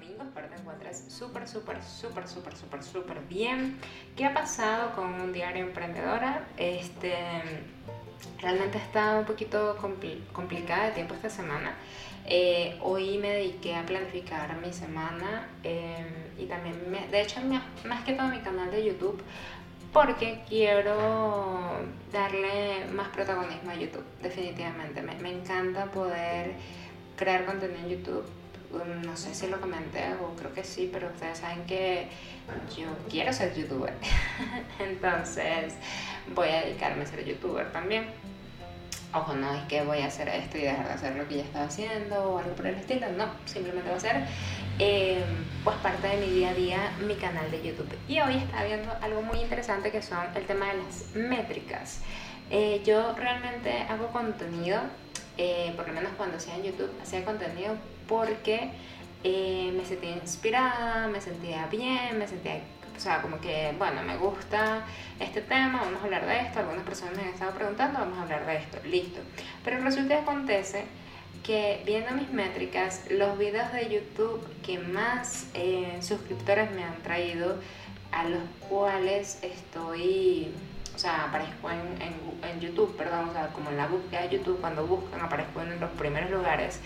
Espero te encuentres súper, súper, súper, súper, súper, súper bien. ¿Qué ha pasado con un diario emprendedora? Este, realmente está un poquito complicada de tiempo esta semana. Eh, hoy me dediqué a planificar mi semana em, y también, de hecho, más que todo mi canal de YouTube porque quiero darle más protagonismo a YouTube, definitivamente. Me, me encanta poder crear contenido en YouTube. Um, no sé si lo comenté o creo que sí, pero ustedes saben que yo quiero ser youtuber. Entonces voy a dedicarme a ser youtuber también. Ojo, no es que voy a hacer esto y dejar de hacer lo que ya estaba haciendo o algo por el estilo, no, simplemente va a ser eh, pues parte de mi día a día mi canal de YouTube. Y hoy está viendo algo muy interesante que son el tema de las métricas. Eh, yo realmente hago contenido eh, por lo menos cuando hacía en YouTube, hacía contenido porque eh, me sentía inspirada, me sentía bien, me sentía, o sea, como que, bueno, me gusta este tema, vamos a hablar de esto, algunas personas me han estado preguntando, vamos a hablar de esto, listo. Pero resulta que acontece que viendo mis métricas, los videos de YouTube que más eh, suscriptores me han traído, a los cuales estoy sea, aparezco en, en, YouTube, perdón, o sea, como en la búsqueda de YouTube, cuando buscan, aparezco en los primeros lugares.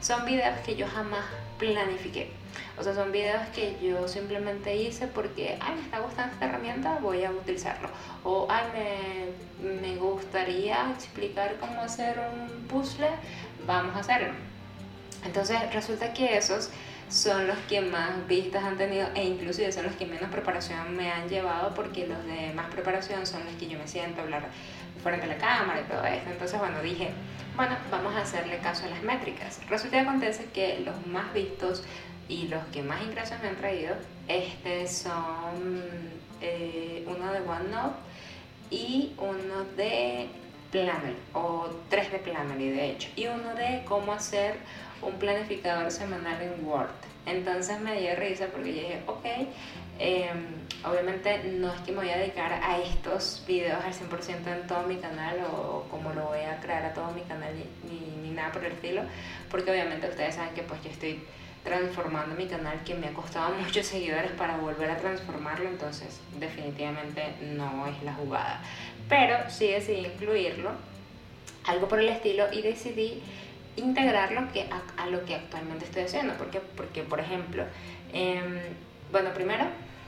Son videos que yo jamás planifiqué. O sea, son videos que yo simplemente hice porque, ay, me está gustando esta herramienta, voy a utilizarlo. O, ay, me, me gustaría explicar cómo hacer un puzzle, vamos a hacerlo. Entonces, resulta que esos son los que más vistas han tenido e inclusive son los que menos preparación me han llevado porque los de más preparación son los que yo me siento a hablar frente a la cámara y todo esto. Entonces, bueno, dije, bueno, vamos a hacerle caso a las métricas. Resulta que acontece que los más vistos y los que más ingresos me han traído este son eh, uno de OneNote y uno de Planner o tres de Planner de hecho y uno de cómo hacer un planificador semanal en Word. Entonces me dio risa porque yo dije, ok, em, obviamente no es que me voy a dedicar a estos videos al 100% en todo mi canal o como lo voy a crear a todo mi canal ni, ni, nada por el estilo, porque obviamente ustedes saben que pues yo estoy transformando mi canal que me ha costado muchos seguidores para volver a transformarlo, entonces definitivamente no es la jugada. Pero sí decidí incluirlo, algo por el estilo, y decidí integrar lo que, a, lo que actualmente estoy haciendo. ¿Por Porque, por ejemplo, em, bueno, primero,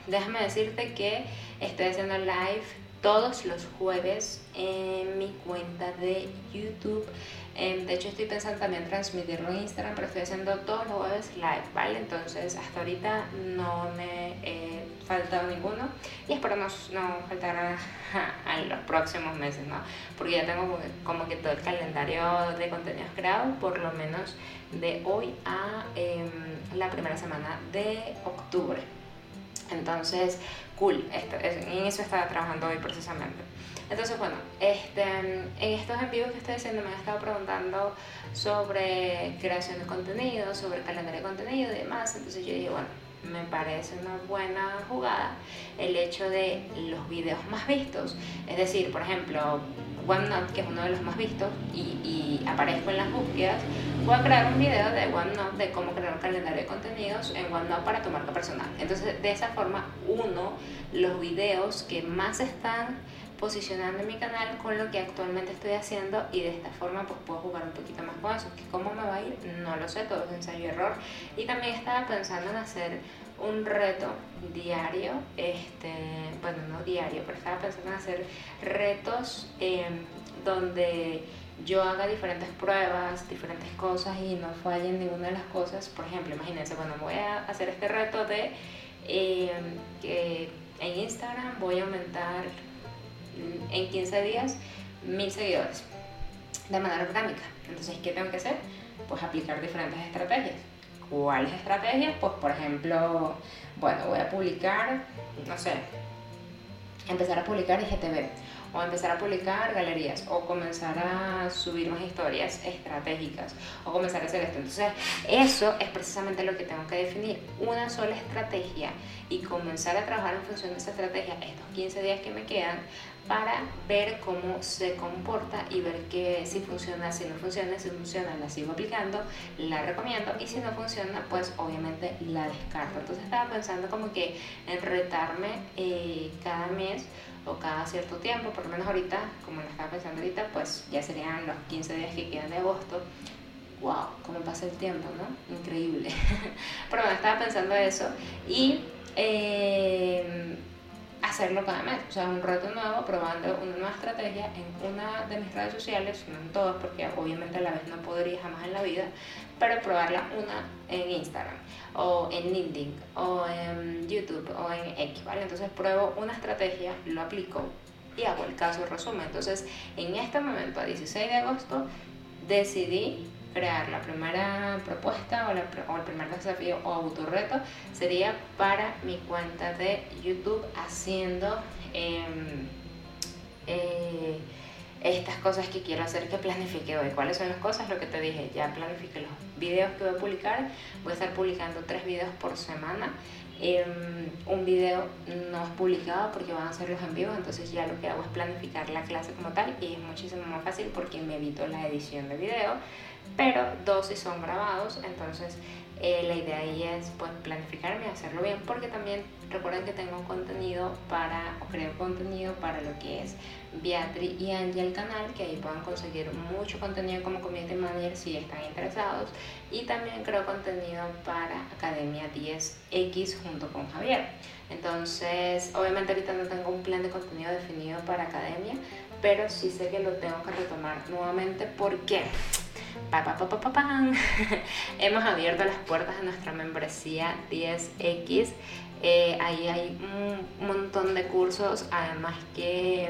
déjame decirte que estoy haciendo live todos los jueves en mi cuenta de YouTube. Em, de hecho, estoy pensando también transmitirlo en Instagram, pero estoy haciendo todos los jueves live, ¿vale? Entonces, hasta ahorita no me he faltado ninguno y espero no, no faltar en los próximos meses, ¿no? Porque ya tengo como que todo el calendario de contenidos creado, por lo menos de hoy a em, la primera semana de octubre. Entonces, cool, esto, en eso estaba trabajando hoy precisamente. Entonces, bueno, este, en estos envíos que estoy haciendo me han estado preguntando sobre creación de contenido, sobre calendario de contenido y demás. Entonces yo dije, bueno, me parece una buena jugada el hecho de los videos más vistos. Es decir, por ejemplo, OneNote, que es uno de los más vistos, y, aparezco en las búsquedas, voy a crear un video de OneNote de cómo crear un calendario de contenidos en OneNote para tu marca personal. Entonces, de esa forma, uno, los videos que más están posicionando mi canal con lo que actualmente estoy haciendo y de esta forma pues puedo jugar un poquito más con eso. Que cómo me va a ir, no lo sé, todo es ensayo y error. Y también estaba pensando en hacer un reto diario, este, bueno, no diario, pero estaba pensando en hacer retos em, donde yo haga diferentes pruebas, diferentes cosas y no falle ninguna de las cosas. Por ejemplo, imagínense, bueno, voy a hacer este reto de em, que en Instagram voy a aumentar en 15 días mil seguidores de manera orgánica. Entonces, ¿qué tengo que hacer? Pues aplicar diferentes estrategias. ¿Cuáles estrategias? Pues, por ejemplo, bueno, voy a publicar, no sé, empezar a publicar IGTV o empezar a publicar galerías, o comenzar a subir más historias estratégicas, o comenzar a hacer esto. Entonces, eso es precisamente lo que tengo que definir, una sola estrategia y comenzar a trabajar en función de esa estrategia estos 15 días que me quedan para ver cómo se comporta y ver que si funciona, si no funciona, si funciona la sigo aplicando, la recomiendo y si no funciona pues obviamente la descarto. Entonces estaba pensando como que en retarme eh, cada mes o cada cierto tiempo, por lo menos ahorita, como lo estaba pensando ahorita, pues ya serían los 15 días que quedan de agosto. ¡Wow! ¿Cómo pasa el tiempo, no? Increíble. Pero bueno, estaba pensando eso y... Eh, hacerlo cada mes, o sea, un reto nuevo, probando una nueva estrategia en una de mis redes sociales, no en todas, porque obviamente a la vez no podría jamás en la vida, pero probarla una en Instagram, o en LinkedIn, o en YouTube, o en X, ¿vale? Entonces pruebo una estrategia, lo aplico y hago el caso resumen. Entonces, en este momento, a 16 de agosto, decidí crear la primera propuesta o, el primer desafío o autorreto sería para mi cuenta de YouTube haciendo em, eh, estas cosas que quiero hacer que planifique hoy. ¿Cuáles son las cosas? Lo que te dije, ya planifique los videos que voy a publicar. Voy a estar publicando tres videos por semana. Em, un video no es publicado porque van a ser los en vivo, entonces ya lo que hago es planificar la clase como tal y es muchísimo más fácil porque me evito la edición de video pero dos si son grabados, entonces eh, la idea ahí es pues planificarme y hacerlo bien porque también recuerden que tengo contenido para, o creo contenido para lo que es Beatriz y Angie el canal, que ahí puedan conseguir mucho contenido como community manager si están interesados y también creo contenido para Academia 10X junto con Javier. Entonces, obviamente ahorita no tengo un plan de contenido definido para Academia, pero sí sé que lo tengo que retomar nuevamente porque pa, hemos abierto las puertas de nuestra membresía 10X. Eh, ahí hay un montón de cursos, además que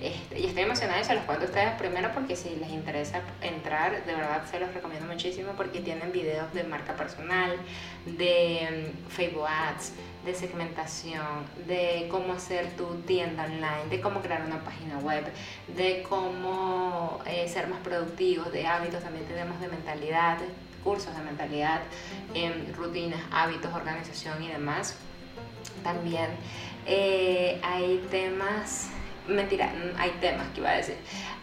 este, y estoy emocionada y se los cuento a ustedes primero porque si les interesa entrar, de verdad se los recomiendo muchísimo porque tienen videos de marca personal, de mm, Facebook Ads, de segmentación, de cómo hacer tu tienda online, de cómo crear una página web, de cómo eh, ser más productivos, de hábitos, también tenemos de mentalidad, cursos de mentalidad, em, rutinas, hábitos, organización y demás. También eh, hay temas mentira, hay temas que iba a decir.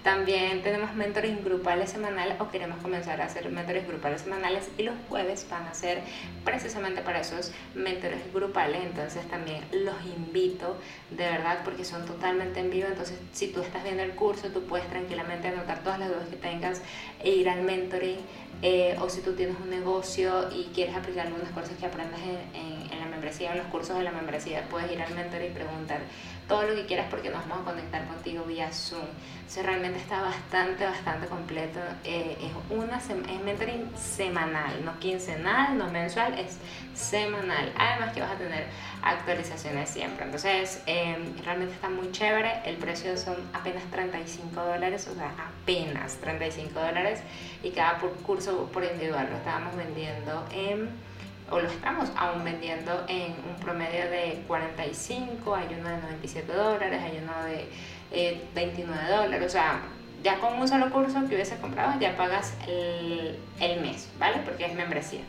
También tenemos mentores grupales semanales o queremos comenzar a hacer mentores grupales semanales y los jueves van a ser precisamente para esos mentores grupales. Entonces también los invito de verdad porque son totalmente en vivo. Entonces si tú estás viendo el curso, tú puedes tranquilamente anotar todas las dudas que tengas e ir al mentoring. Eh, o si tú tienes un negocio y quieres aplicar algunas cosas que aprendas en, en, membresía, en los cursos de la membresía, puedes ir al mentoring y preguntar todo lo que quieras porque nos vamos a conectar contigo vía Zoom. O realmente está bastante, bastante completo. Eh, es, una es mentoring semanal, no quincenal, no mensual, es semanal. Además que vas a tener actualizaciones siempre. Entonces, em, realmente está muy chévere. El precio son apenas 35 dólares, o sea, apenas 35 dólares. Y cada curso por individual lo estábamos vendiendo en o lo estamos aún vendiendo en un promedio de 45, hay uno de 97 dólares, hay uno de 29 eh, dólares, o sea, ya con un solo curso que hubiese comprado ya pagas el, el mes, ¿vale? Porque es membresía.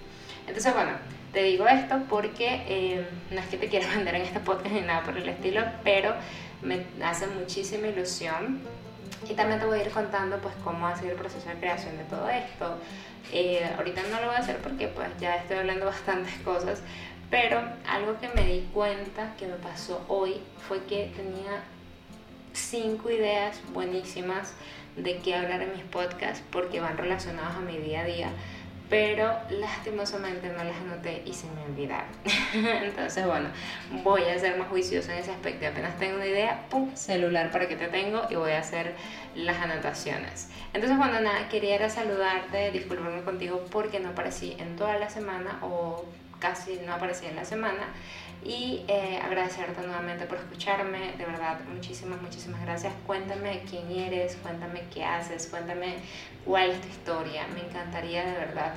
Entonces, bueno, te digo esto porque eh, no es que te quiera vender en este podcast ni nada por el estilo, pero me hace muchísima ilusión y también te voy a ir contando pues cómo ha sido el proceso de creación de todo esto. Eh, ahorita no lo voy a hacer porque pues ya estoy hablando bastantes cosas, pero algo que me di cuenta que me pasó hoy fue que tenía cinco ideas buenísimas de qué hablar en mis podcasts porque van relacionados a mi día a día pero lastimosamente no las anoté y se me olvidaron. Entonces, bueno, voy a ser más juiciosa en ese aspecto. Apenas tengo una idea, pum, celular para que te tengo y voy a hacer las anotaciones. Entonces, bueno, nada, quería saludarte, disculparme contigo porque no aparecí en toda la semana o casi no aparecí en la semana y eh, agradecerte nuevamente por escucharme, de verdad, muchísimas, muchísimas gracias. Cuéntame quién eres, cuéntame qué haces, cuéntame cuál es tu historia. Me encantaría de verdad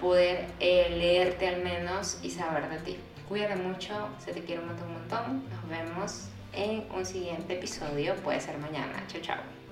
poder eh, leerte al menos y saber de ti. Cuídate mucho, se te quiere un montón, un montón. Nos vemos en un siguiente episodio, puede ser mañana. Chao, chao.